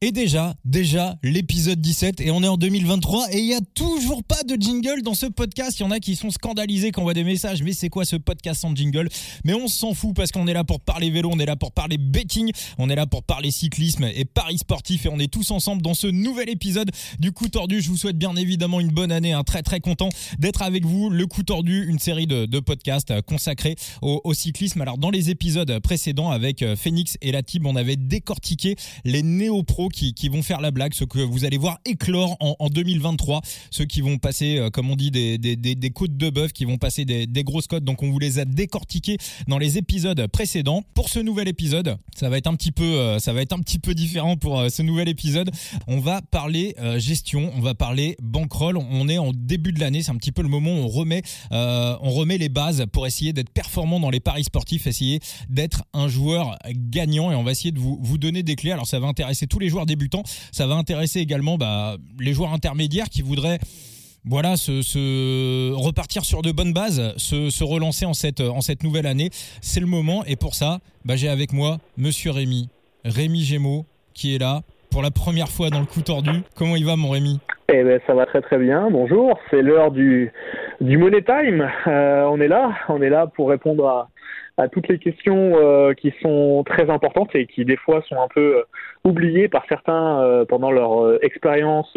Et déjà, déjà, l'épisode 17, et on est en 2023, et il y a toujours pas de jingle dans ce podcast. Il y en a qui sont scandalisés quand on voit des messages, mais c'est quoi ce podcast sans jingle? Mais on s'en fout parce qu'on est là pour parler vélo, on est là pour parler betting, on est là pour parler cyclisme et paris sportif, et on est tous ensemble dans ce nouvel épisode du Coup Tordu. Je vous souhaite bien évidemment une bonne année, un très très content d'être avec vous. Le Coup Tordu, une série de, podcasts consacrés au, cyclisme. Alors dans les épisodes précédents avec euh, Phoenix et la team, on avait décortiqué les néo-pros qui, vont faire la blague, ceux que vous allez voir éclore en, 2023, ceux qui vont passer, euh, comme on dit, des, des, des, côtes de bœuf, qui vont passer des, grosses cotes. Donc on vous les a décortiqués dans les épisodes précédents. Pour ce nouvel épisode, ça va être un petit peu, euh, ça va être un petit peu différent pour euh, ce nouvel épisode. On va parler gestion, on va parler bankroll. On est en début de l'année, c'est un petit peu le moment où on remet, on remet les bases pour essayer d'être performant dans les paris sportifs, essayer d'être un joueur gagnant et on va essayer de vous, vous donner des clés. Alors ça va intéresser tous les joueurs débutants. Ça va intéresser également bah, les joueurs intermédiaires qui voudraient voilà, se, repartir sur de bonnes bases, se, relancer en cette, en cette nouvelle année. C'est le moment. Et pour ça, bah, j'ai avec moi Monsieur Rémi, Rémi Gémeaux, qui est là pour la première fois dans le coup tordu. Comment il va, mon Rémi? Eh ben, ça va très très bien. Bonjour, c'est l'heure du, du Money Time. Euh, on est là, on est là pour répondre à, à toutes les questions euh, qui sont très importantes et qui des fois sont un peu euh, oubliées par certains euh, pendant leur expérience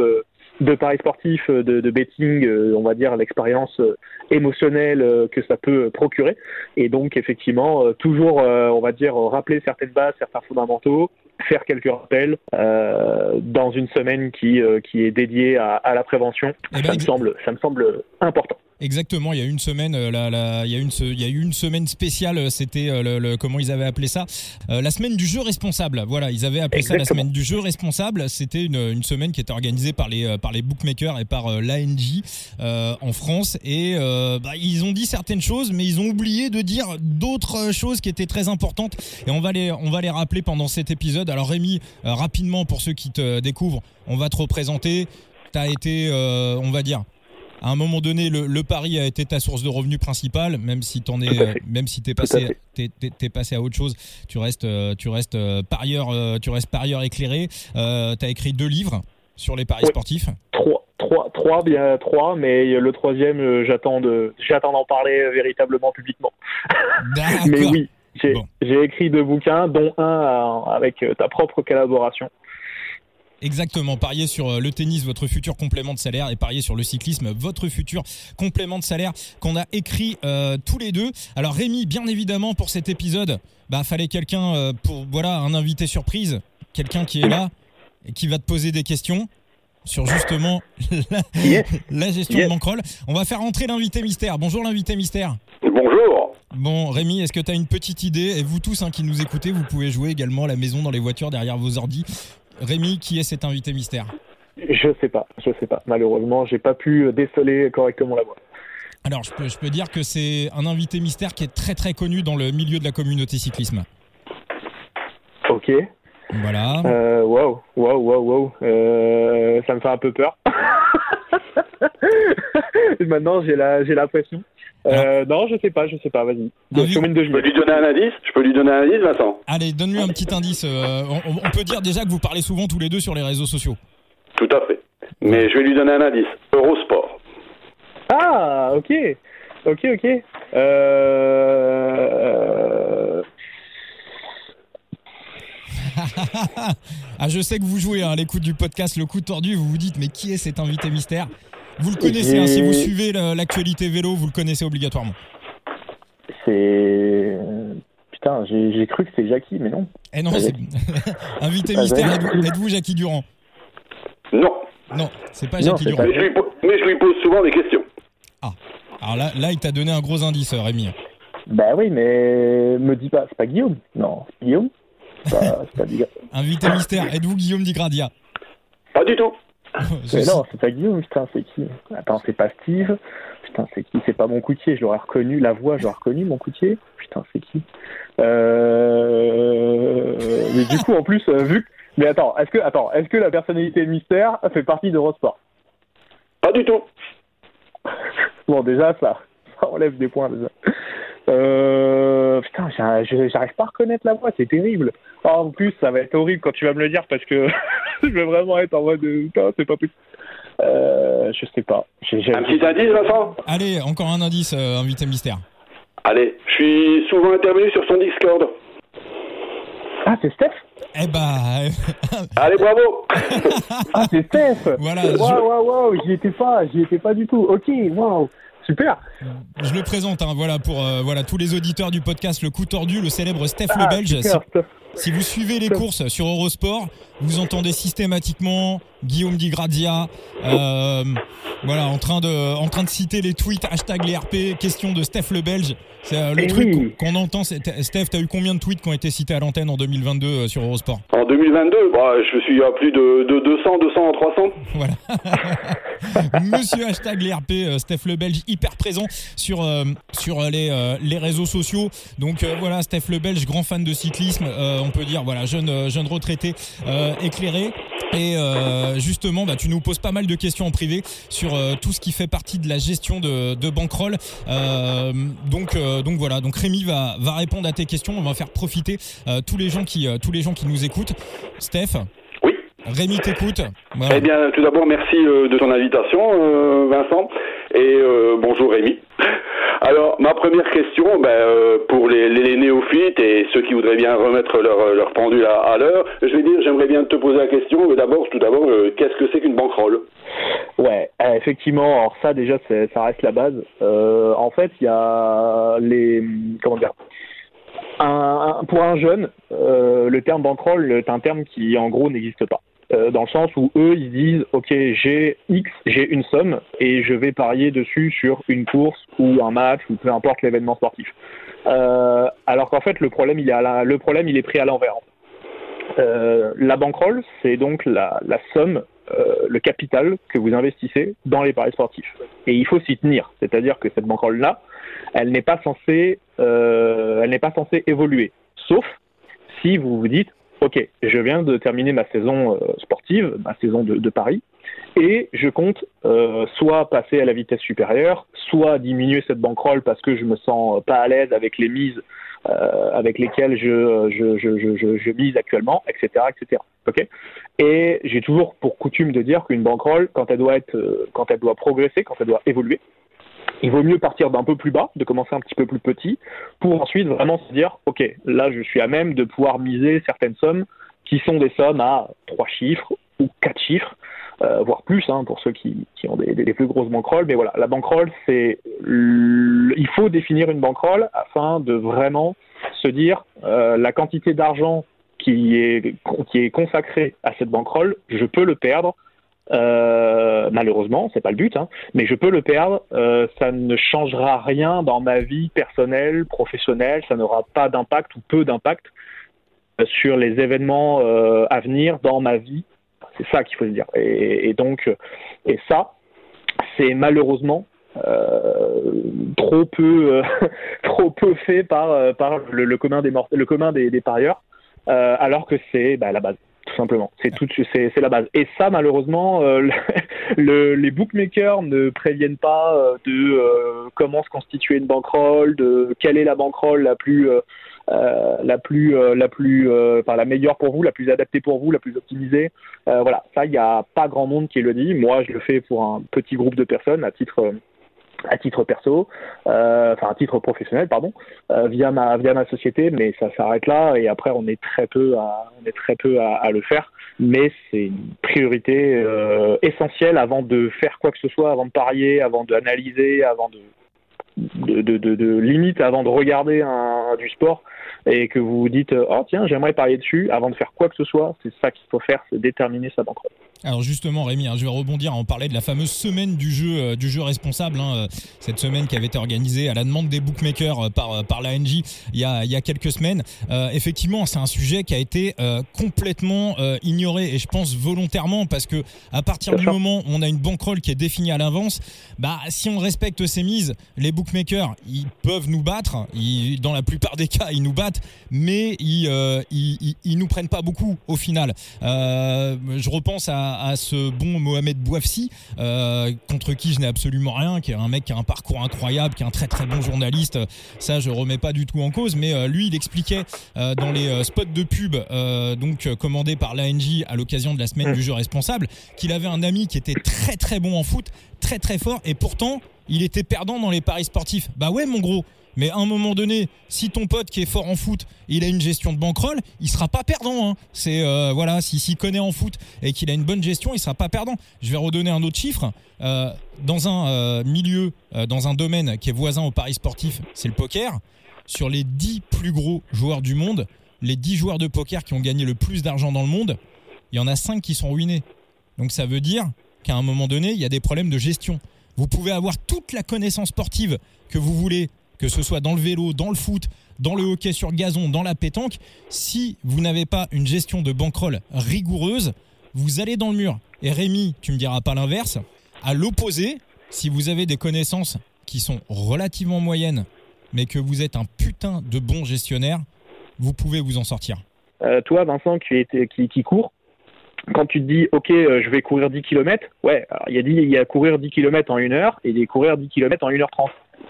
de paris sportif, de, de betting, on va dire l'expérience émotionnelle que ça peut procurer. Et donc effectivement, toujours, on va dire, rappeler certaines bases, certains fondamentaux, faire quelques rappels dans une semaine qui, qui est dédiée à, à la prévention. Eh ben, ça, me semble, ça me semble important. Exactement, il y a une semaine, euh, la, il, y a une, il y a eu une semaine spéciale, euh, c'était euh, le, comment ils avaient appelé ça La semaine du jeu responsable. Voilà, ils avaient appelé ça la semaine du jeu responsable. C'était une, une, semaine qui était organisée par les, par les bookmakers et par l'ANJ en France. Et bah, ils ont dit certaines choses, mais ils ont oublié de dire d'autres choses qui étaient très importantes. Et on va les, on va les rappeler pendant cet épisode. Alors Rémi, rapidement pour ceux qui te découvrent, on va te représenter. Tu as été, on va dire, à un moment donné, le, pari a été ta source de revenus principale, même si t'en es, euh, même si t'es passé, t'es, passé à autre chose. Tu restes, euh, tu restes euh, parieur, tu restes parieur éclairé. Euh, t'as écrit deux livres sur les paris sportifs. Trois, trois, trois, bien trois, mais le troisième, j'attends de, j'attends d'en parler véritablement publiquement. mais oui, j'ai, j'ai écrit deux bouquins, dont un avec ta propre collaboration. Exactement, parier sur euh, le tennis, votre futur complément de salaire, et parier sur le cyclisme, votre futur complément de salaire qu'on a écrit euh, tous les deux. Alors Rémi, bien évidemment, pour cet épisode, bah fallait quelqu'un euh, pour voilà un invité surprise, quelqu'un qui est là et qui va te poser des questions sur justement la, gestion de Bankroll. On va faire entrer l'invité mystère. Bonjour l'invité mystère. Bonjour. Bon, Rémi, est-ce que tu as une petite idée? Et vous tous hein, qui nous écoutez, vous pouvez jouer également à la maison, dans les voitures, derrière vos ordis. Rémi, qui est cet invité mystère Je sais pas, je sais pas. Malheureusement, j'ai pas pu déceler correctement la voix. Alors, je peux, je peux dire que c'est un invité mystère qui est très très connu dans le milieu de la communauté cyclisme. Ok. Voilà. Euh, waouh, waouh, waouh, waouh. Euh, ça me fait un peu peur. Maintenant, j'ai la, j'ai la pression. Euh, non, je sais pas, je sais pas, vas-y. Je peux lui donner un indice Je peux lui donner un indice, Vincent Allez, donne-lui un petit indice. Euh, on, peut dire déjà que vous parlez souvent tous les deux sur les réseaux sociaux. Tout à fait. Mais je vais lui donner un indice. Eurosport. Ah, ok. Ok, ok. Euh... ah, je sais que vous jouez hein, à l'écoute du podcast Le Coup Tordu, vous vous dites, mais qui est cet invité mystère? Vous le connaissez, hein, si vous suivez l'actualité vélo, vous le connaissez obligatoirement. C'est. Putain, j'ai cru que c'était Jackie, mais non. Eh non, c'est. Invité mystère, êtes-vous Jackie Durand? Non. Non, c'est pas Jackie Durand. Mais, je lui pose souvent des questions. Ah. Alors là, là il t'a donné un gros indice, Rémi. Bah oui, mais me dis pas, c'est pas Guillaume? Non, Guillaume? Pas, pas Invité mystère, êtes-vous Guillaume Digradia Pas du tout. Mais non, c'est pas Guillaume, putain, c'est qui Attends, c'est pas Steve. Putain, c'est qui C'est pas mon coutier, je l'aurais reconnu. La voix, je l'aurais reconnu, mon coutier. Putain, c'est qui euh... Mais du coup, en plus, euh, vu Mais attends, est-ce que, attends, est-ce que la personnalité mystère fait partie d'Eurosport? Pas du tout. bon, déjà, ça, ça enlève des points, déjà. Euh, putain, j'arrive pas à reconnaître la voix, c'est terrible. Oh, en plus, ça va être horrible quand tu vas me le dire parce que je vais vraiment être en mode putain, c'est pas possible. Euh, je sais pas. Un petit indice, Vincent? Allez, encore un indice, euh, invité mystère. Allez, je suis souvent intervenu sur son Discord. Ah, c'est Steph? Eh bah, Allez, bravo Ah, c'est Steph? Voilà, Waouh, waouh, waouh, j'y étais pas, j'y étais pas du tout. Ok, waouh, super. je le présente, hein, voilà, pour euh, voilà, tous les auditeurs du podcast Le Coup Tordu, le célèbre Steph Ah, le Belge. Si, super, Steph. si vous suivez les courses sur Eurosport, vous entendez systématiquement Guillaume Di Grazia, euh, voilà, en train, de, en train de citer les tweets, hashtag les RP, question de Steph le Belge. C'est euh, le Eh truc oui. qu'on entend. Steph, t'as eu combien de tweets qui ont été cités à l'antenne en 2022 euh, sur Eurosport? En 2022, bah, je suis à plus de, de 200, 200, 300. Voilà. Monsieur hashtag les RP, Steph le Belge, hyper présent sur, sur les, les réseaux sociaux. Donc voilà, Steph le Belge, grand fan de cyclisme, on peut dire, voilà, jeune, jeune retraité euh, éclairé. Et euh, justement, bah, tu nous poses pas mal de questions en privé sur euh, tout ce qui fait partie de la gestion de, de. Euh, donc, euh, donc voilà, donc Rémi va, va répondre à tes questions. On va faire profiter euh, tous les gens qui, euh, tous les gens qui nous écoutent. Steph? Rémi t'écoute. Voilà. Eh bien, tout d'abord, merci euh, de ton invitation, euh, Vincent. Et euh, bonjour, Rémi. Alors, ma première question, ben, euh, pour les, les- les néophytes et ceux qui voudraient bien remettre leur, leur pendule à, à l'heure, je vais dire, j'aimerais bien te poser la question. mais D'abord, tout d'abord, euh, qu'est-ce que c'est qu'une banquerolle? Ouais, effectivement. Alors ça, déjà, c'est- ça reste la base. Euh, en fait, il y a les comment dire. Un, un- pour un jeune, euh, le terme bankroll est un terme qui, en gros, n'existe pas. Euh, dans le sens où eux, ils disent, ok, j'ai X, j'ai une somme et je vais parier dessus sur une course ou un match ou peu importe l'événement sportif. Euh, alors qu'en fait, le problème, il est le problème, il est pris à l'envers. Euh, la bankroll, c'est donc la, somme le capital que vous investissez dans les paris sportifs. Et il faut s'y tenir. C'est-à-dire que cette banquerolle-là, elle n'est pas elle n'est pas censée évoluer. Sauf si vous vous dites, OK, je viens de terminer ma saison euh, sportive, ma saison de, paris, et je compte euh, soit passer à la vitesse supérieure, soit diminuer cette banquerolle parce que je me sens pas à l'aise avec les mises euh, avec lesquelles je, je, je, je, je, je mise actuellement, etc., etc. Ok? Et j'ai toujours pour coutume de dire qu'une banquerolle, quand elle doit être, euh, quand elle doit progresser, quand elle doit évoluer, il vaut mieux partir d'un peu plus bas, de commencer un petit peu plus petit, pour ensuite vraiment se dire, ok, là je suis à même de pouvoir miser certaines sommes qui sont des sommes à trois chiffres ou quatre chiffres, euh, voire plus hein, pour ceux qui, ont des, plus grosses banquerolles. Mais voilà, la banquerolle, c'est, il faut définir une banquerolle afin de vraiment se dire euh, la quantité d'argent qui est, qui est consacré à cette banquerolle, je peux le perdre. Euh, malheureusement, c'est pas le but, hein, mais je peux le perdre. Euh, ça ne changera rien dans ma vie personnelle, professionnelle. Ça n'aura pas d'impact ou peu d'impact euh, sur les événements euh, à venir dans ma vie. C'est ça qu'il faut dire. Et, donc, et ça, c'est malheureusement trop peu, trop peu fait par, par le, commun des, le commun des, parieurs alors que c'est bah, la base, tout simplement. C'est tout, la base. Et ça, malheureusement, euh, le, le- les bookmakers ne préviennent pas euh, de euh, comment se constituer une bankroll, de quelle est la bankroll la plus, la plus, la plus, enfin la meilleure pour vous, la plus adaptée pour vous, la plus optimisée. Voilà, ça, il n'y a pas grand monde qui le dit. Moi, je le fais pour un petit groupe de personnes à titre à titre perso, euh, enfin à titre professionnel, pardon, euh, via ma via ma société, mais ça s'arrête là et après on est très peu à on est très peu à, à le faire, mais c'est une priorité euh, essentielle avant de faire quoi que ce soit, avant de parier, avant d'analyser, avant de de, de, de, de limite avant de regarder un, du sport et que vous vous dites oh tiens j'aimerais parier dessus avant de faire quoi que ce soit c'est ça qu'il faut faire c'est déterminer sa banquerolle Alors justement, Rémi, hein, je vais rebondir. On parlait de la fameuse semaine du jeu, euh, du jeu responsable. hein, euh, cette semaine qui avait été organisée à la demande des bookmakers euh, par par l'ANJ il y a il y a quelques semaines. Euh, effectivement, c'est un sujet qui a été euh, complètement euh, ignoré et je pense volontairement parce que à partir du moment où on a une bankroll qui est définie à l'avance, bah si on respecte ces mises, les bookmakers ils peuvent nous battre. Ils, dans la plupart des cas, ils nous battent, mais ils euh, ils, ils, ils nous prennent pas beaucoup au final. Euh, je repense à, à, ce bon Mohamed Bouafsi, euh, contre qui je n'ai absolument rien, qui est un mec qui a un parcours incroyable, qui est un très très bon journaliste. Ça, je remets pas du tout en cause, mais euh, lui, il expliquait dans les spots de pub, donc commandés par l'ANJ à l'occasion de la semaine du jeu responsable, qu'il avait un ami qui était très très bon en foot, très très fort, et pourtant, il était perdant dans les paris sportifs. Bah ouais, mon gros. Mais à un moment donné, si ton pote qui est fort en foot, il a une gestion de bankroll, il sera pas perdant. Hein. C'est euh, voilà, s'il s'y connaît en foot et qu'il a une bonne gestion, il sera pas perdant. Je vais redonner un autre chiffre. Euh, dans un euh, milieu, dans un domaine qui est voisin au paris sportif, c'est le poker. Sur les 10 plus gros joueurs du monde, les 10 joueurs de poker qui ont gagné le plus d'argent dans le monde, il y en a 5 qui sont ruinés. Donc ça veut dire qu'à un moment donné, il y a des problèmes de gestion. Vous pouvez avoir toute la connaissance sportive que vous voulez que ce soit dans le vélo, dans le foot, dans le hockey sur gazon, dans la pétanque, si vous n'avez pas une gestion de bankroll rigoureuse, vous allez dans le mur. Et Rémi, tu me diras pas l'inverse. À l'opposé, si vous avez des connaissances qui sont relativement moyennes, mais que vous êtes un putain de bon gestionnaire, vous pouvez vous en sortir. Euh, toi, Vincent, qui, qui, qui court, quand tu te dis, OK, euh, je vais courir 10 km, ouais, il y, a dit, il y a courir 10 km en une heure et des courir 10 km en 1h30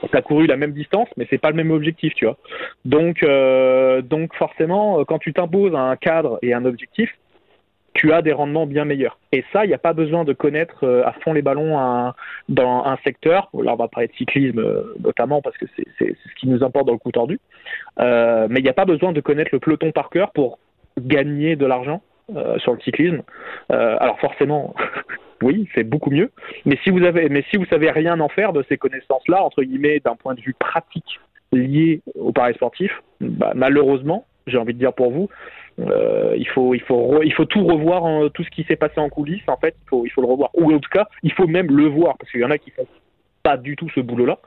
tu as couru la même distance, mais c'est pas le même objectif, tu vois. Donc, euh, donc forcément, euh, quand tu t'imposes un cadre et un objectif, tu as des rendements bien meilleurs. Et ça, il n'y a pas besoin de connaître euh, à fond les ballons dans un secteur. Là, on va parler de cyclisme notamment parce que c'est ce qui nous importe dans le coup tordu. mais il n'y a pas besoin de connaître le peloton par cœur pour gagner de l'argent sur le cyclisme. alors forcément, oui, c'est beaucoup mieux. Mais si vous avez, mais si vous savez rien en faire de ces connaissances-là, entre guillemets, d'un point de vue pratique lié au paris sportif, bah, malheureusement, j'ai envie de dire pour vous, euh, il faut, il faut, tout revoir, tout ce qui s'est passé en coulisses. En fait, il faut, il faut le revoir. Ou en tout cas, il faut même le voir parce qu'il y en a qui font pas du tout ce boulot-là.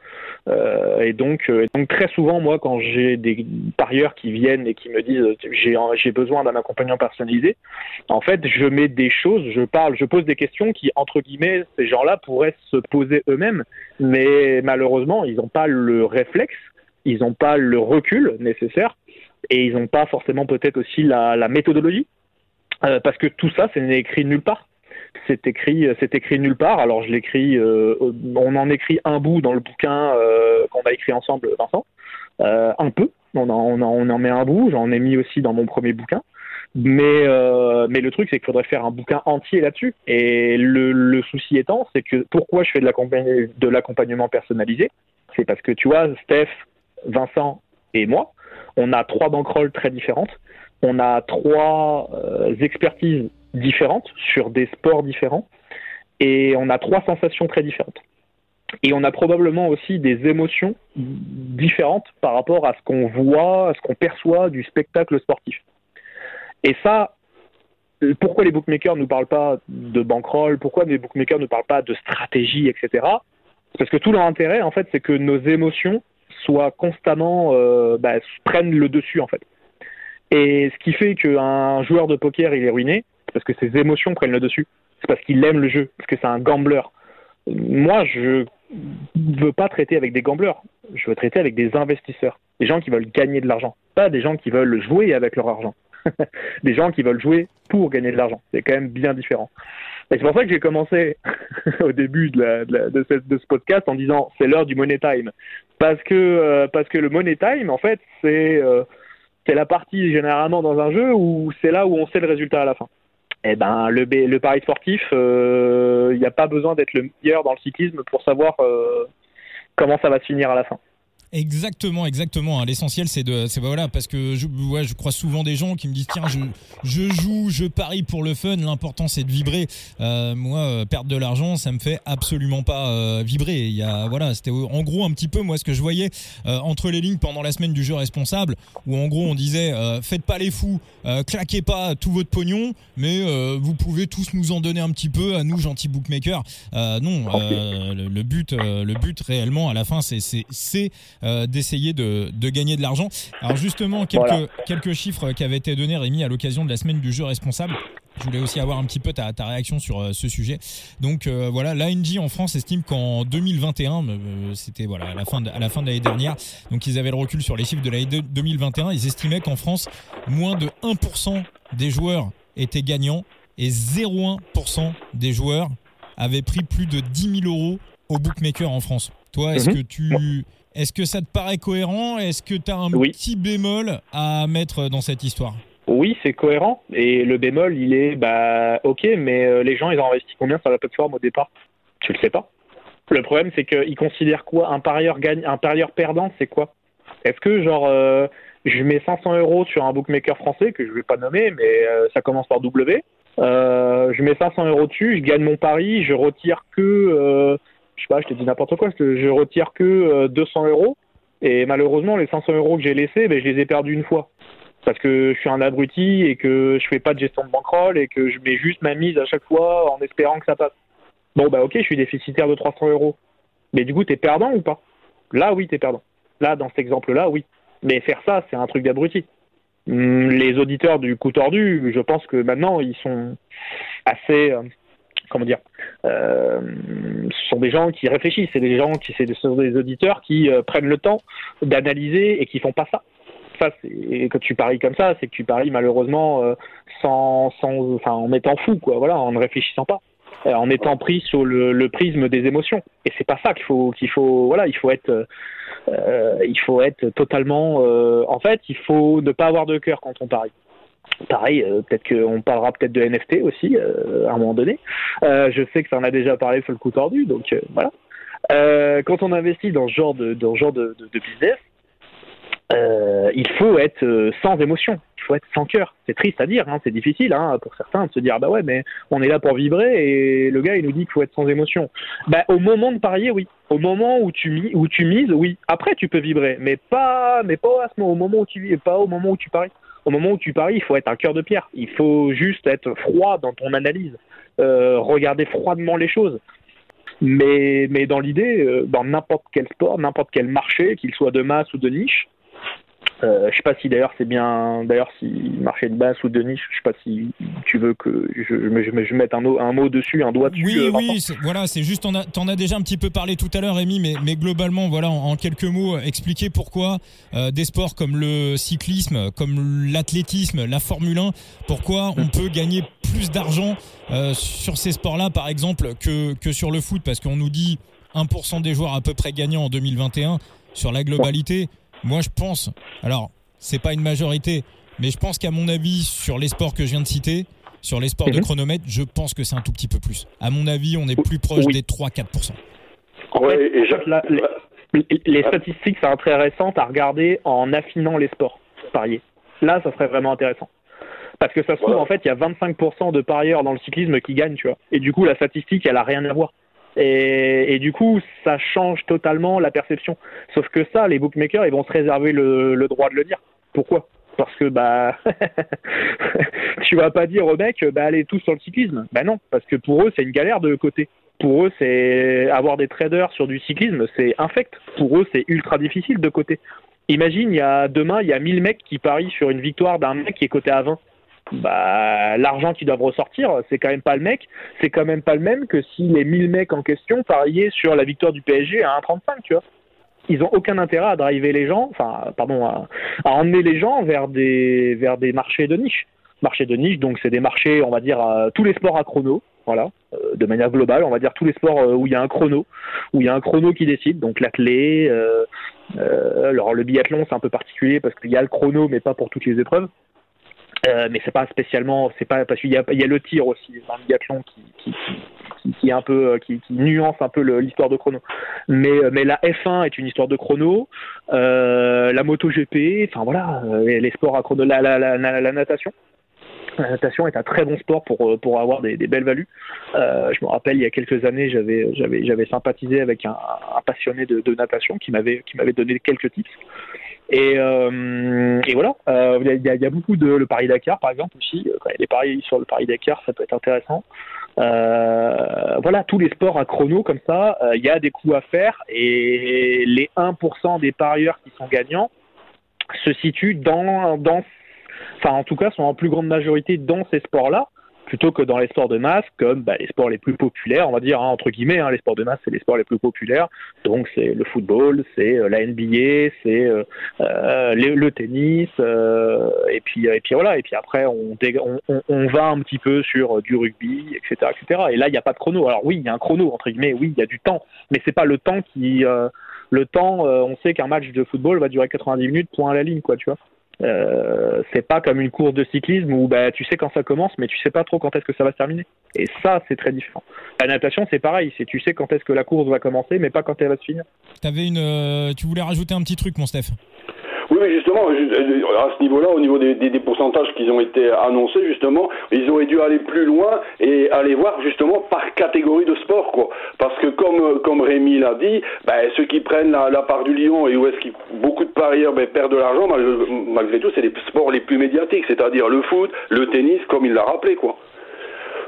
Euh, et donc, euh, donc très souvent, moi, quand j'ai des parieurs qui viennent et qui me disent j'ai besoin d'un accompagnant personnalisé, en fait, je mets des choses, je parle, je pose des questions qui entre guillemets ces gens-là pourraient se poser eux-mêmes, mais malheureusement, ils n'ont pas le réflexe, ils n'ont pas le recul nécessaire et ils n'ont pas forcément peut-être aussi la, la méthodologie. Euh, parce que tout ça, c'est écrit nulle part c'est écrit, c'est écrit nulle part. Alors je l'écris, euh, on en écrit un bout dans le bouquin euh, qu'on a écrit ensemble, Vincent, euh, un peu. On en, met un bout. J'en ai mis aussi dans mon premier bouquin. Mais le truc c'est qu'il faudrait faire un bouquin entier là-dessus. Et le, le souci étant, c'est que pourquoi je fais de l'accompagnement personnalisé, c'est parce que tu vois, Steph, Vincent et moi, on a trois bankrolls très différentes. On a trois expertises différentes sur des sports différents et on a trois sensations très différentes. Et on a probablement aussi des émotions différentes par rapport à ce qu'on voit, à ce qu'on perçoit du spectacle sportif. Et ça, pourquoi les bookmakers ne parlent pas de bankroll, pourquoi les bookmakers ne parlent pas de stratégie, etc. Parce que tout leur intérêt, en fait, c'est que nos émotions soient constamment, euh, bah, prennent le dessus, en fait. Et ce qui fait qu'un joueur de poker, il est ruiné, parce que ses émotions prennent le dessus. C'est parce qu'il aime le jeu, parce que c'est un gambler. Moi, je veux pas traiter avec des gamblers. Je veux traiter avec des investisseurs, des gens qui veulent gagner de l'argent, pas des gens qui veulent jouer avec leur argent. des gens qui veulent jouer pour gagner de l'argent. C'est quand même bien différent. Et c'est pour ça que j'ai commencé au début de, ce, podcast en disant c'est l'heure du money time. Parce que, euh, parce que le money time, en fait, c'est euh, la partie généralement dans un jeu où c'est là où on sait le résultat à la fin eh ben, le, le pari sportif, il euh, n'y a pas besoin d'être le meilleur dans le cyclisme pour savoir euh, comment ça va se finir à la fin. Exactement, exactement. Hein. L'essentiel, c'est de, c'est voilà, parce que je, ouais, je crois souvent des gens qui me disent tiens, je, je joue, je parie pour le fun. L'important, c'est de vibrer. Euh, moi, euh, perdre de l'argent, ça me fait absolument pas euh, vibrer. Il y a, voilà, c'était en gros un petit peu moi ce que je voyais entre les lignes pendant la semaine du jeu responsable, où en gros on disait faites pas les fous, claquez pas tout votre pognon, mais vous pouvez tous nous en donner un petit peu à nous gentils bookmakers. non, le, but, le but réellement à la fin, c'est, c'est euh, d'essayer de, gagner de l'argent. Alors justement, quelques, quelques chiffres qui avaient été donnés, Rémi, à l'occasion de la semaine du jeu responsable. Je voulais aussi avoir un petit peu ta, ta réaction sur euh, ce sujet. Donc euh, voilà, l'ANJ en France estime qu'en 2021, c'était voilà à la fin de, à la fin de l'année dernière, donc ils avaient le recul sur les chiffres de l'année 2021, ils estimaient qu'en France, moins de 1% des joueurs étaient gagnants et 0,1% des joueurs avaient pris plus de 10 000 euros au bookmaker en France. Toi, est-ce Mhm. que tu, est-ce que ça te paraît cohérent? Est-ce que tu as un Oui. petit bémol à mettre dans cette histoire? Oui, c'est cohérent. Et le bémol, il est, bah, ok, mais euh, les gens, ils ont investi combien sur la plateforme au départ? Tu le sais pas. Le problème, c'est qu'ils considèrent quoi? Un parieur gagne, un parieur perdant, c'est quoi? Est-ce que, genre, euh, je mets 500 euros sur un bookmaker français que je vais pas nommer, mais euh, ça commence par W. Euh, je mets 500 euros dessus, je gagne mon pari, je retire que, je sais pas, je te dis n'importe quoi, je, je retire que euh, 200 euros. Et malheureusement, les 500 euros que j'ai laissés, ben, je les ai perdus une fois parce que je suis un abruti et que je fais pas de gestion de bankroll et que je mets juste ma mise à chaque fois en espérant que ça passe. Bon bah ok, je suis déficitaire de 300 euros. Mais du coup, t'es perdant ou pas? Là, oui, t'es perdant. Là, dans cet exemple-là, oui. Mais faire ça, c'est un truc d'abruti. Hum, Les auditeurs du coup tordu, je pense que maintenant, ils sont assez, euh, comment dire, euh, ce sont des gens qui réfléchissent, c'est des gens qui, c'est ce sont des auditeurs qui euh, prennent le temps d'analyser et qui font pas ça ça, c'est quand tu paries comme ça, c'est que tu paries malheureusement euh, sans, sans, en étant fou, quoi. Voilà, en ne réfléchissant pas, en étant pris sur le, prisme des émotions. Et c'est pas ça qu'il faut, qu'il faut, voilà, il faut être, il faut être totalement. en fait, il faut ne pas avoir de cœur quand on parie. Pareil, euh, peut-être qu'on parlera peut-être de NFT aussi euh, à un moment donné. Euh, je sais que ça en a déjà parlé sur le coup tordu, donc euh, voilà. Quand on investit dans ce genre de, dans genre de, business, il faut être sans émotion, il faut être sans cœur. C'est triste à dire, hein, c'est difficile hein, pour certains de se dire bah ouais mais on est là pour vibrer et le gars il nous dit qu'il faut être sans émotion. Bah au moment de parier oui, au moment où tu où tu mises oui. Après tu peux vibrer, mais pas mais pas au moment où tu vis, pas au moment où tu paries. Au moment où tu paries, il faut être un cœur de pierre. Il faut juste être froid dans ton analyse, euh, regarder froidement les choses. Mais, dans l'idée, euh, dans n'importe quel sport, n'importe quel marché, qu'il soit de masse ou de niche, euh, je sais pas si d'ailleurs c'est bien, d'ailleurs si marché de masse ou de niche, je sais pas si tu veux que je, je, je, je mette un, mot- un mot dessus, un doigt dessus. Oui, euh, oui, c'est- voilà, c'est juste, as, t'en as déjà un petit peu parlé tout à l'heure, Rémi, mais, mais globalement, voilà, en, en quelques mots, expliquer pourquoi euh, des sports comme le cyclisme, comme l'athlétisme, la Formule 1, pourquoi on peut gagner plus d'argent euh, sur ces sports-là, par exemple, que, que sur le foot, parce qu'on nous dit 1% des joueurs à peu près gagnants en 2021 sur la globalité. Moi, je pense, alors, c'est pas une majorité, mais je pense qu'à mon avis, sur les sports que je viens de citer, sur les sports de Mhm. chronomètre, je pense que c'est un tout petit peu plus. À mon avis, on est plus proche Oui. des 3-4%. En Ouais, et les, les statistiques sont intéressantes à regarder en affinant les sports parier. Là, ça serait vraiment intéressant. Parce que ça se trouve, Voilà. en fait, il y a 25% de parieurs dans le cyclisme qui gagnent, tu vois. Et du coup, la statistique, elle a rien à voir. Et, du coup, ça change totalement la perception. Sauf que ça, les bookmakers, ils vont se réserver le, le droit de le dire. Pourquoi? Parce que bah, tu vas pas dire aux mecs, bah allez tous sur le cyclisme. Bah non, parce que pour eux, c'est une galère de côté. Pour eux, c'est avoir des traders sur du cyclisme, c'est infect. Pour eux, c'est ultra difficile de côté. Imagine, il y a demain, il y a 1000 mecs qui parient sur une victoire d'un mec qui est coté à 20. Bah, l'argent qu'ils doivent ressortir, c'est quand même pas le mec, c'est quand même pas le même que si les 1000 mecs en question pariaient sur la victoire du PSG à 1,35, tu vois. Ils ont aucun intérêt à driver les gens, enfin, pardon, à, emmener les gens vers des, vers des marchés de niche. Marchés de niche, donc c'est des marchés, on va dire, tous les sports à chrono, voilà, euh, de manière globale, on va dire tous les sports euh, où il y a un chrono, où il y a un chrono qui décide, donc l'athlé, euh, alors le biathlon c'est un peu particulier parce qu'il y a le chrono mais pas pour toutes les épreuves. Euh, mais c'est pas spécialement, c'est pas parce qu'il y a, il y a le tir aussi dans le biathlon qui, qui, qui, qui est un peu, euh, qui, qui nuance un peu l'histoire de chrono. Mais, euh, mais la F1 est une histoire de chrono, euh, la MotoGP, enfin voilà, les, sports à chrono, la, la, la, la natation. La natation est un très bon sport pour, euh, pour avoir des, belles values. Euh, je me rappelle, il y a quelques années, j'avais, sympathisé avec un, passionné de, natation qui m'avait, donné quelques tips. Et, euh, et voilà, il y, a, beaucoup de le Paris Dakar par exemple aussi. Des paris sur le Paris Dakar, ça peut être intéressant. Voilà, tous les sports à chrono comme ça, il y a des coups à faire et les 1% des parieurs qui sont gagnants se situent dans, dans, en tout cas sont en plus grande majorité dans ces sports-là plutôt que dans les sports de masse, comme bah, les sports les plus populaires, on va dire, hein, entre guillemets, hein, les sports de masse, c'est les sports les plus populaires. Donc, c'est le football, c'est euh, la NBA, c'est euh, euh le, tennis, et, puis, voilà. Et puis après, on, va un petit peu sur du rugby, etc. etc. Et là, il n'y a pas de chrono. Alors oui, il y a un chrono, entre guillemets, oui, il y a du temps, mais c'est pas le temps qui... le temps, on sait qu'un match de football va durer 90 minutes, point à la ligne, quoi, tu vois. Euh, c'est pas comme une course de cyclisme où bah, tu sais quand ça commence, mais tu sais pas trop quand est-ce que ça va se terminer. Et ça, c'est très différent. La natation, c'est pareil. C'est tu sais quand est-ce que la course va commencer, mais pas quand elle va se finir. Avais une, euh, tu voulais rajouter un petit truc, mon Steph? Mais justement, euh, à ce niveau-là, au niveau des, pourcentages qui ont été annoncés, justement, ils auraient dû aller plus loin et aller voir justement par catégorie de sport, quoi. Parce que comme comme Rémi l'a dit, ben, ceux qui prennent la, part du lion et où est-ce que beaucoup de parieurs ben, perdent de l'argent, malgré, tout, c'est les sports les plus médiatiques, c'est-à-dire le foot, le tennis, comme il l'a rappelé, quoi.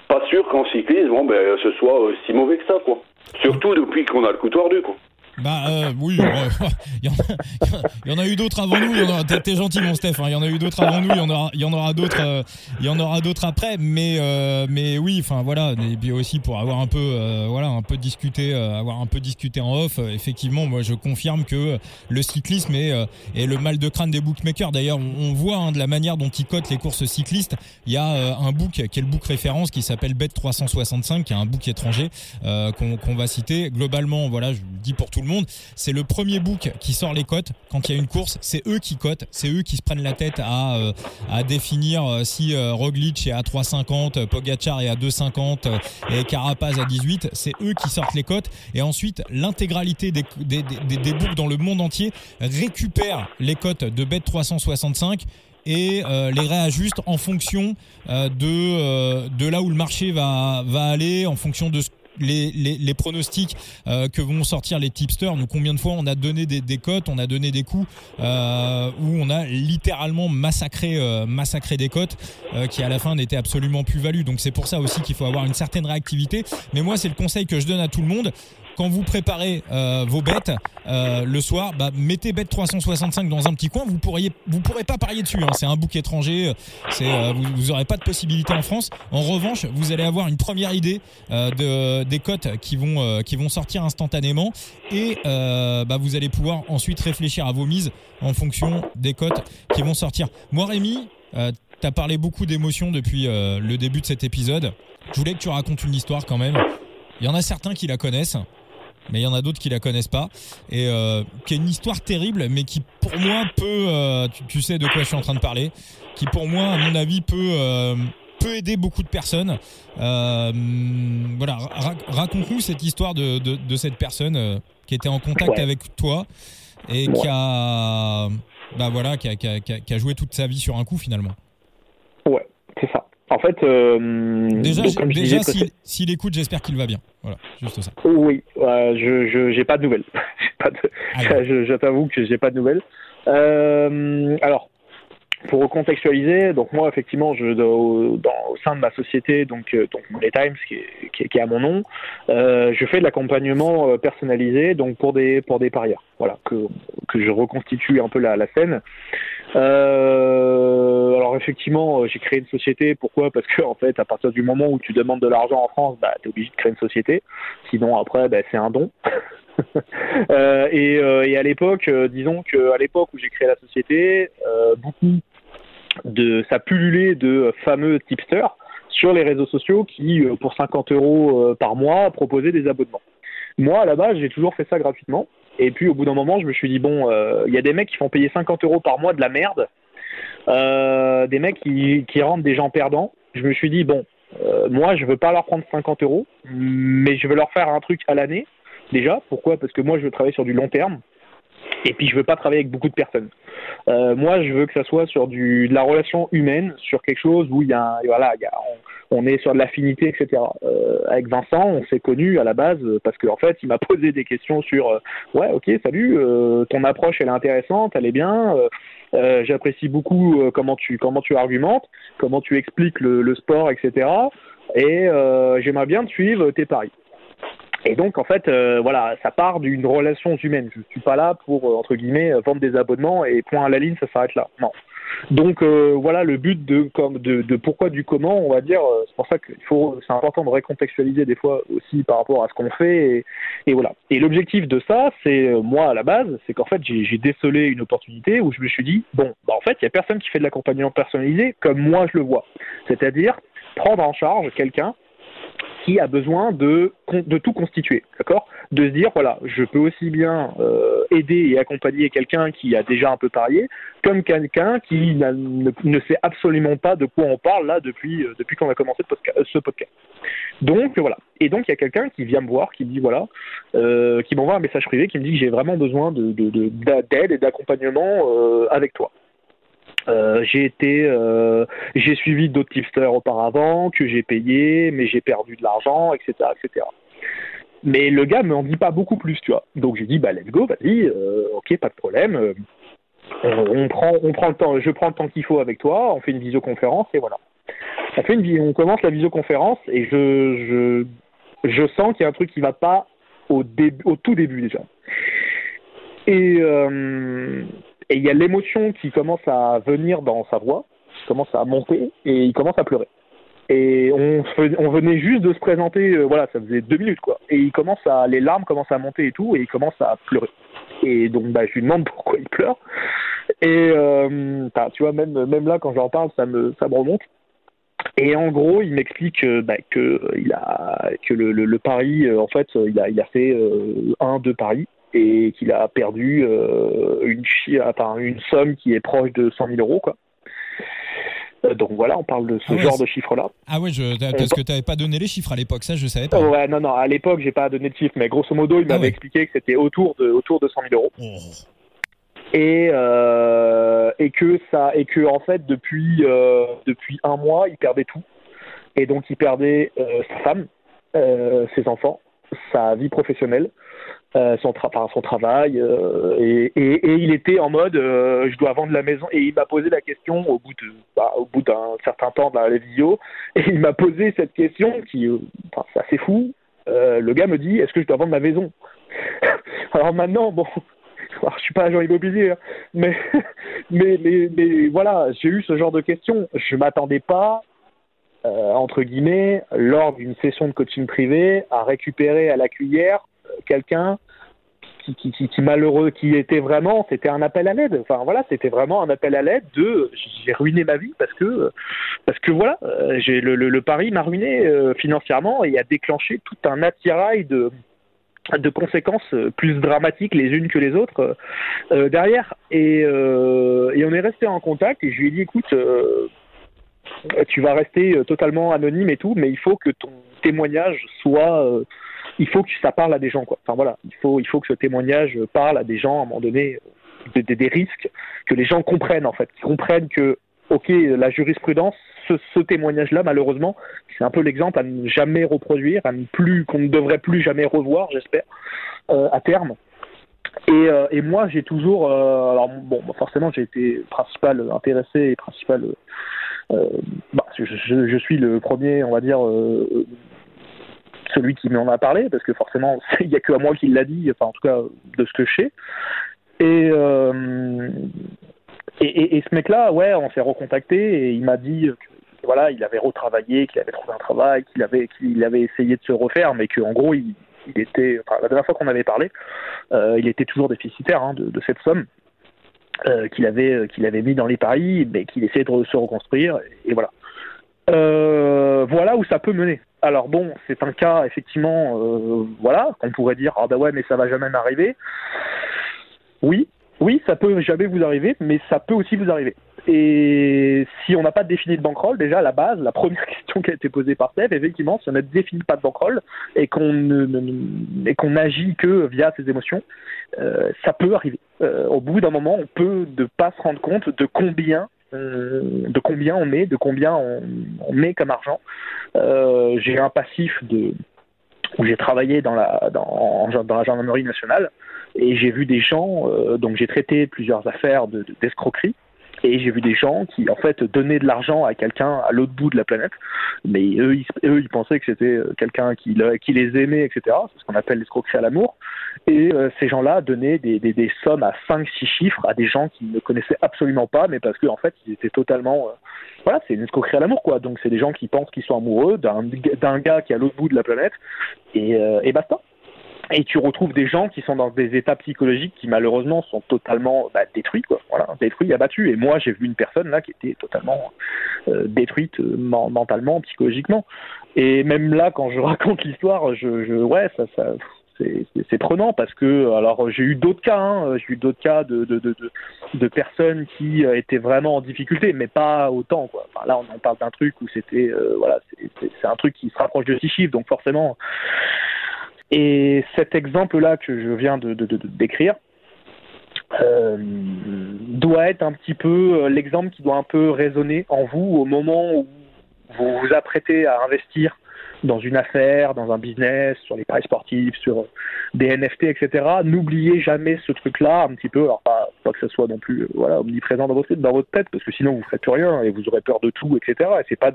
Pas sûr qu'en cyclisme, bon, ben, ce soit si mauvais que ça, quoi. Surtout depuis qu'on a le coup tordu, quoi. Bah euh, oui, il, y en a, eu d'autres avant nous. T'es gentil mon Steph. Hein, il y en a eu d'autres avant nous. Il y en aura, il y en aura d'autres. Euh, il y en aura d'autres après. Mais euh, mais oui, enfin voilà. Et puis aussi pour avoir un peu euh, voilà un peu discuté, avoir un peu discuté en off. effectivement, moi je confirme que le cyclisme est, est le mal de crâne des bookmakers. D'ailleurs, on, voit hein, de la manière dont ils cotent les courses cyclistes. Il y a un book qui est le book référence qui s'appelle Bet 365, qui est un book étranger qu'on va citer. Globalement, voilà, je dis pour tout le monde. C'est le premier book qui sort les cotes quand il y a une course. C'est eux qui cotent, c'est eux qui se prennent la tête à, euh, définir euh, si euh, Roglic est à 3,50, Pogachar est à 2,50 et Carapaz à 18. C'est eux qui sortent les cotes. Et ensuite, l'intégralité des, des, des, des books dans le monde entier récupère les cotes de Bet 365 et les réajuste en fonction de, de là où le marché va, va aller, en fonction de ce les, les, pronostics euh, que vont sortir les tipsters. Nous, combien de fois on a donné des, des cotes, on a donné des coups euh, où on a littéralement massacré, euh, massacré des cotes euh, qui à la fin n'étaient absolument plus values. Donc c'est pour ça aussi qu'il faut avoir une certaine réactivité. Mais moi, c'est le conseil que je donne à tout le monde quand vous préparez euh, vos bêtes euh, le soir, bah, mettez bête 365 dans un petit coin. Vous pourriez, vous pourrez pas parier dessus. Hein. C'est un book étranger. Euh, vous, n'aurez pas de possibilité en France. En revanche, vous allez avoir une première idée de des cotes qui vont qui vont sortir instantanément et bah, vous allez pouvoir ensuite réfléchir à vos mises en fonction des cotes qui vont sortir. Moi, Rémi, tu as parlé beaucoup d'émotions depuis le début de cet épisode. Je voulais que tu racontes une histoire quand même. Il y en a certains qui la connaissent mais il y en a d'autres qui la connaissent pas. Et euh, qui est une histoire terrible mais qui pour moi peut euh, tu, sais de quoi je suis en train de parler. Qui pour moi à mon avis peut euh, peut aider beaucoup de personnes. Voilà raconte-nous cette histoire de, de, de cette personne qui était en contact avec toi et qui a bah voilà qui a, qui, a, qui a joué toute sa vie sur un coup finalement. Ouais c'est ça en fait, euh, déjà, déjà s'il écoute, j'espère qu'il va bien. Voilà, juste ça. Oui, je j'ai pas de nouvelles. pas de, ah je, t'avoue que j'ai pas de nouvelles. Euh, alors, pour recontextualiser, donc moi effectivement, je au, dans, au sein de ma société, donc euh, donc Money Times, qui est, qui, qui est à mon nom, euh, je fais de l'accompagnement euh, personnalisé, donc pour des pour des parieurs. Voilà, que que je reconstitue un peu la, la scène. Euh, alors effectivement, euh, j'ai créé une société. Pourquoi? Parce que en fait, à partir du moment où tu demandes de l'argent en France, bah, tu es obligé de créer une société. Sinon, après, bah, c'est un don. euh, et, à l'époque, disons qu'à l'époque où j'ai créé la société, beaucoup de ça pullulait de fameux tipsters sur les réseaux sociaux qui, pour 50 euros par mois, proposaient des abonnements. Moi, à la base, j'ai toujours fait ça gratuitement. Et puis au bout d'un moment, je me suis dit bon, il euh, y a des mecs qui font payer 50 euros par mois de la merde, euh, des mecs qui, qui rendent des gens perdants. Je me suis dit bon, euh, moi je veux pas leur prendre 50 euros, mais je veux leur faire un truc à l'année déjà. Pourquoi? Parce que moi je veux travailler sur du long terme. Et puis je veux pas travailler avec beaucoup de personnes. Moi, je veux que ça soit sur du de la relation humaine, sur quelque chose où il y a, voilà, il a, est sur de l'affinité, etc. Euh, avec Vincent, on s'est connu à la base parce qu'en en fait, il m'a posé des questions sur euh, ouais, ok, salut, euh, ton approche elle est intéressante, elle est bien. Euh, j'apprécie beaucoup comment tu comment tu argumentes, comment tu expliques le, sport, etc. Et j'aimerais bien te suivre tes paris. Et donc, en fait, voilà, ça part d'une relation humaine. Je suis pas là pour, entre guillemets, vendre des abonnements et point à la ligne, ça s'arrête là. Non. Donc voilà le but de, pourquoi du comment, on va dire. C'est pour ça qu'il faut, c'est important de recontextualiser des fois aussi par rapport à ce qu'on fait. Et, voilà. Et l'objectif de ça, c'est moi à la base, c'est qu'en fait j'ai décelé une opportunité où je me suis dit bon, bah, en fait il y a personne qui fait de l'accompagnement personnalisé comme moi je le vois. C'est-à-dire prendre en charge quelqu'un qui a besoin de, tout constituer, d'accord? De se dire, voilà, je peux aussi bien euh, aider et accompagner quelqu'un qui a déjà un peu parié, comme quelqu'un qui ne, sait absolument pas de quoi on parle là depuis, euh, qu'on a commencé ce podcast. Donc voilà. Et donc il y a quelqu'un qui vient me voir, qui me dit voilà, euh, qui m'envoie un message privé, qui me dit que j'ai vraiment besoin de, d'aide et d'accompagnement avec toi. Euh, j'ai été, euh, j'ai suivi d'autres tipsters auparavant que j'ai payé, mais j'ai perdu de l'argent, etc., etc. Mais le gars m'en dit pas beaucoup plus, tu vois. Donc j'ai dit bah let's go, vas-y, euh, ok, pas de problème. On, prend, on prend le temps, je prends le temps qu'il faut avec toi, on fait une visioconférence et voilà. On fait une, on commence la visioconférence et je, je, je sens qu'il y a un truc qui va pas au début, au tout début déjà. Et et il y a l'émotion qui commence à venir dans sa voix, qui commence à monter, et il commence à pleurer. Et on, venait juste de se présenter, euh, voilà, ça faisait deux minutes, quoi. Et il commence à, les larmes commencent à monter et tout, et il commence à pleurer. Et donc, bah, je lui demande pourquoi il pleure. Et euh, tu vois, même, même là, quand j'en parle, ça me, ça me remonte. Et en gros, il m'explique euh, bah, que il a que le, le pari, en fait, il a, il a fait un, deux paris et qu'il a perdu euh, une, enfin, une somme qui est proche de 100 000 euros. Quoi. Euh, donc voilà, on parle de ce ah genre de chiffres-là. Ah ouais, je, parce que tu n'avais pas donné les chiffres à l'époque, ça je savais pas. Ouais, non, non, à l'époque j'ai pas donné de chiffres, mais grosso modo il ah m'avait expliqué que c'était autour de, autour de 100 000 euros. Oh. Et, euh, et que ça et que en fait depuis depuis un mois il perdait tout et donc il perdait sa femme, ses enfants, sa vie professionnelle, euh, son, travail euh, et, il était en mode euh, je dois vendre la maison. Et il m'a posé la question au bout bah, au bout d'un certain temps dans la vidéo. Et il m'a posé cette question qui c'est assez fou. Le gars me dit est-ce que je dois vendre ma maison? Alors maintenant bon je suis pas agent immobilier hein, mais, mais mais mais voilà j'ai eu ce genre de questions. Je m'attendais pas entre guillemets, lors d'une session de coaching privé, à récupérer à la cuillère quelqu'un qui, malheureux, qui était vraiment, c'était un appel à l'aide. Enfin voilà, c'était vraiment un appel à l'aide de, j'ai ruiné ma vie parce que, parce que voilà, euh, j'ai le, le, pari m'a ruiné euh, financièrement et a déclenché tout un attirail de de conséquences plus dramatiques les unes que les autres euh, derrière et, et on est resté en contact et je lui ai dit écoute tu vas rester totalement anonyme et tout mais il faut que ton témoignage soit il faut que ça parle à des gens. Quoi. Enfin voilà, il faut, il faut que ce témoignage parle à des gens à un moment donné des, risques, que les gens comprennent en fait, qu'ils comprennent que ok, la jurisprudence, ce, témoignage-là, malheureusement, c'est un peu l'exemple à ne jamais reproduire, à ne plus, qu'on ne devrait plus jamais revoir, j'espère, euh, à terme. Et, euh, et moi, j'ai toujours, euh, alors bon, forcément, j'ai été principal intéressé et principal. Bah, je, suis le premier, on va dire, celui qui m'en a parlé, parce que forcément, il n'y a que à moi qui l'a dit, enfin en tout cas de ce que je sais. Et, euh, et, et, ce mec-là, ouais, on s'est recontacté et il m'a dit que voilà, il avait retravaillé, qu'il avait trouvé un travail, qu'il avait, avait essayé de se refaire, mais qu'en gros, il, il, était, enfin, la dernière fois qu'on avait parlé, euh, il était toujours déficitaire hein, de, cette somme. Euh, qu'il avait qu'il avait mis dans les paris, mais qu'il essayait de se reconstruire, et voilà. Euh, voilà où ça peut mener. Alors bon, c'est un cas effectivement, euh, voilà, qu'on pourrait dire ah bah ouais mais ça va jamais m'arriver. Oui, oui, ça peut jamais vous arriver, mais ça peut aussi vous arriver. Et si on n'a pas défini de bankroll, déjà la base, la première question qui a été posée par Steph, effectivement, si on ne défini pas de bankroll et qu'on ne, qu'on agit que via ses émotions, euh, ça peut arriver. Euh, au bout d'un moment, on peut ne pas se rendre compte de combien de combien on met, de combien on, met comme argent. Euh, j'ai un passif de où j'ai travaillé dans la dans, dans la gendarmerie nationale et j'ai vu des gens euh, donc j'ai traité plusieurs affaires d'escroquerie Et j'ai vu des gens qui, en fait, donnaient de l'argent à quelqu'un à l'autre bout de la planète, mais eux, ils, eux, ils pensaient que c'était quelqu'un qui, qui, les aimait, etc. C'est ce qu'on appelle l'escroquerie à l'amour. Et ces gens-là donnaient des, des, des, sommes à 5-6 chiffres à des gens qui ne connaissaient absolument pas, mais parce qu'en en fait, ils étaient totalement voilà, c'est une escroquerie à l'amour, quoi. Donc, c'est des gens qui pensent qu'ils sont amoureux d'un gars qui est à l'autre bout de la planète, et, euh, et basta. Et tu retrouves des gens qui sont dans des états psychologiques qui malheureusement sont totalement bah, détruits, quoi. Voilà, détruits, abattus. Et moi, j'ai vu une personne là qui était totalement euh, détruite euh, mentalement, psychologiquement. Et même là, quand je raconte l'histoire, je, je, ouais, ça, ça, c'est prenant parce que alors j'ai eu d'autres cas, hein, j'ai eu d'autres cas de, de, de, de, personnes qui euh, étaient vraiment en difficulté, mais pas autant quoi. Enfin, là on en parle d'un truc où c'était euh, voilà, c'est un truc qui se rapproche de six chiffres, donc forcément. Et cet exemple là que je viens de, décrire. Euh, doit être un petit peu euh, l'exemple qui doit un peu résonner en vous au moment où vous vous apprêtez à investir dans une affaire, dans un business, sur les paris sportifs, sur des NFT, etc. N'oubliez jamais ce truc-là un petit peu. Alors pas, que ce soit non plus euh, voilà omniprésent dans votre tête, parce que sinon vous ferez plus rien et vous aurez peur de tout, etc. Et c'est pas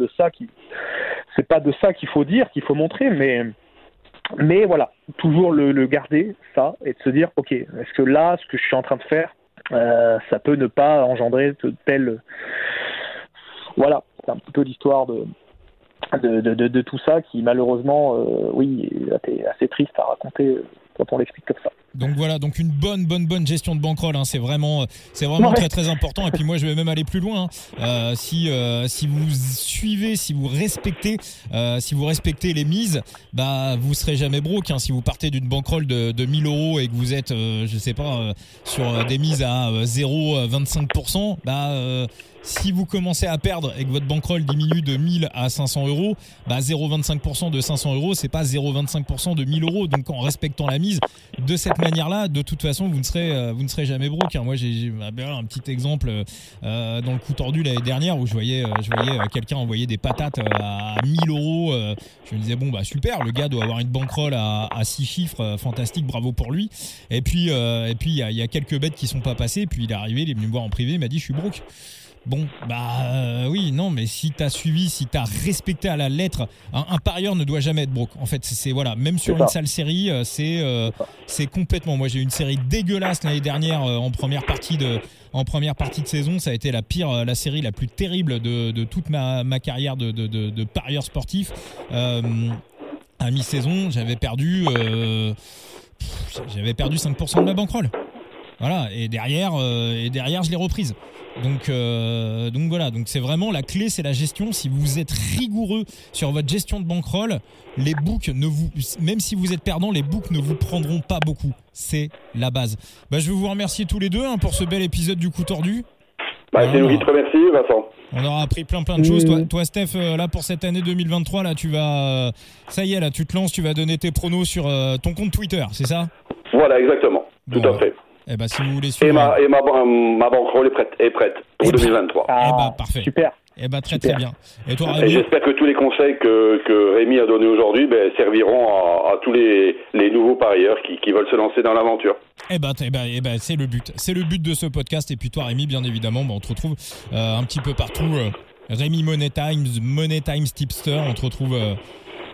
c'est pas de ça qu'il faut dire, qu'il faut montrer, mais mais voilà, toujours le, le, garder ça et de se dire ok, est-ce que là, ce que je suis en train de faire, euh, ça peut ne pas engendrer de telle voilà, c'est un petit peu l'histoire de de, de, de, tout ça qui malheureusement, euh, oui, est assez triste à raconter euh, quand on l'explique comme ça. Donc voilà, donc une bonne, bonne, bonne gestion de bankroll, hein, c'est vraiment, c'est vraiment très, très important. Et puis moi, je vais même aller plus loin. Hein. Euh, si, euh, si vous suivez, si vous respectez, euh, si vous respectez les mises, bah vous serez jamais broke. Hein. Si vous partez d'une bankroll de, de 1000 euros et que vous êtes, euh, je sais pas, euh, sur des mises à 0,25%, bah si vous commencez à perdre et que votre bankroll diminue de 1000 à 500 euros, bah 0,25% de 500 euros, c'est pas 0,25% de 1000 euros. Donc en respectant la mise de cette manière-là, de toute façon, vous ne serez, euh, vous ne serez jamais broke. Hein. Moi, j'ai un petit exemple euh, dans le coup tordu l'année dernière où je voyais, euh, je voyais quelqu'un envoyer des patates à 1000 euros. je me disais bon bah super, le gars doit avoir une bankroll à, à 6 chiffres, fantastique, bravo pour lui. Et puis, et puis il y a, y a, quelques bêtes qui sont pas passées. Puis il est arrivé, il est venu me voir en privé, il m'a dit je suis broke. Bon, bah euh, oui, non, mais si t'as suivi, si t'as respecté à la lettre, un, parieur ne doit jamais être broke. En fait, c'est voilà, même sur une sale série, euh, c'est euh, c'est complètement. Moi, j'ai eu une série dégueulasse l'année dernière en première partie de en première partie de saison. Ça a été la pire, la série la plus terrible de, de toute ma, ma carrière de, de, de, de parieur sportif. à mi-saison, j'avais perdu. j'avais perdu 5% de ma bankroll. Voilà, et derrière, et derrière, je l'ai reprise. Donc, euh, donc voilà, donc c'est vraiment la clé, c'est la gestion. Si vous êtes rigoureux sur votre gestion de bankroll, les books ne vous, même si vous êtes perdant, les books ne vous prendront pas beaucoup. C'est la base. Bah, je veux vous remercier tous les deux hein, pour ce bel épisode du coup tordu. Bah, c'est Louis, te remercie, Vincent. On aura appris plein plein de choses. Toi, toi Steph, euh, là pour cette année 2023, là tu vas, euh, ça y est, là tu te lances, tu vas donner tes pronos sur ton compte Twitter, c'est ça? Voilà, exactement, tout à fait. Eh ben, si vous voulez suivre... Et ma, et ma, ma banque est prête, est prête pour eh ben, 2023. Ah, eh ben, parfait. Super. Eh ben, très très bien. Et toi, Et j'espère que tous les conseils que, que Rémi a donnés aujourd'hui ben, serviront à, à, tous les, les nouveaux parieurs qui, qui veulent se lancer dans l'aventure. Eh ben, eh ben, eh ben c'est le but. C'est le but de ce podcast. Et puis toi, Rémi, bien évidemment, ben, on te retrouve euh, un petit peu partout. Euh, Rémi Money Times, Money Times Tipster, on te retrouve, euh,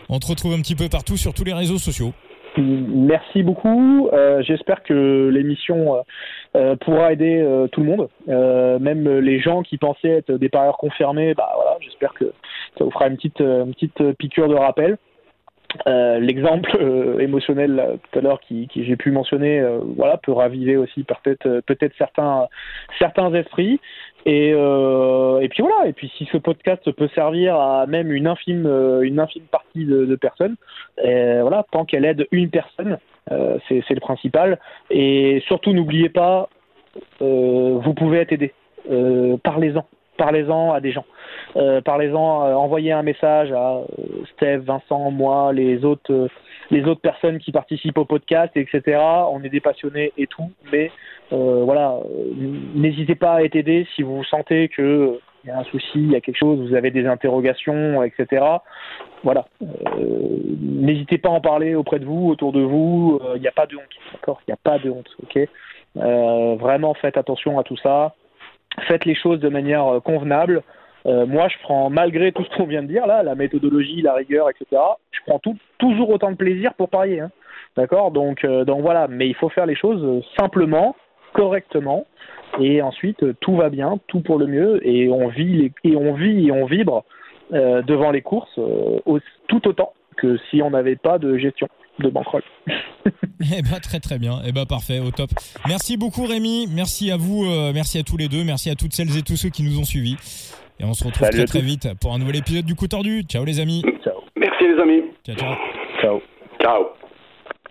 on te retrouve un petit peu partout sur tous les réseaux sociaux. Merci beaucoup. Euh, J'espère que l'émission euh, euh pourra aider tout le monde, même les gens qui pensaient être des parieurs confirmés. Bah voilà, j'espère que ça vous fera une petite, petite piqûre de rappel. L'exemple émotionnel tout à l'heure qui, qui j'ai pu mentionner, voilà, peut raviver aussi peut-être peut-être certains certains esprits. Et, euh, et puis voilà. Et puis si ce podcast peut servir à même une infime, euh, une infime partie de, personnes, euh, voilà, tant qu'elle aide une personne, c'est le principal. Et surtout n'oubliez pas, vous pouvez être aidé. Parlez-en, parlez-en à des gens. Parlez-en, envoyez un message à Steve, Vincent, moi, les autres les autres personnes qui participent au podcast, etc. On est des passionnés et tout, mais euh, voilà, euh, n'hésitez pas à être aidé si vous sentez que euh, il y a un souci, il y a quelque chose, vous avez des interrogations, etc. Voilà, euh, n'hésitez pas à en parler auprès de vous, autour de vous. Il n'y a pas de honte, d'accord Il n'y a pas de honte, ok Vraiment, faites attention à tout ça. faites les choses de manière convenable. Moi, je prends, malgré tout ce qu'on vient de dire, là, la méthodologie, la rigueur, etc., je prends toujours autant de plaisir pour parier. Hein. D'accord? Donc, donc voilà, mais il faut faire les choses simplement, correctement, et ensuite tout va bien, tout pour le mieux, et on vit, et on vit et on vibre devant les courses tout autant que si on n'avait pas de gestion de bankroll. eh ben, très très bien, eh ben, parfait, au top. Merci beaucoup Rémi, merci à vous, euh, merci à tous les deux, merci à toutes celles et tous ceux qui nous ont suivis. Et on se retrouve très très vite pour un nouvel épisode du coup tordu. Ciao les amis. Ciao. Merci les amis. Ciao ciao. Ciao. Ciao.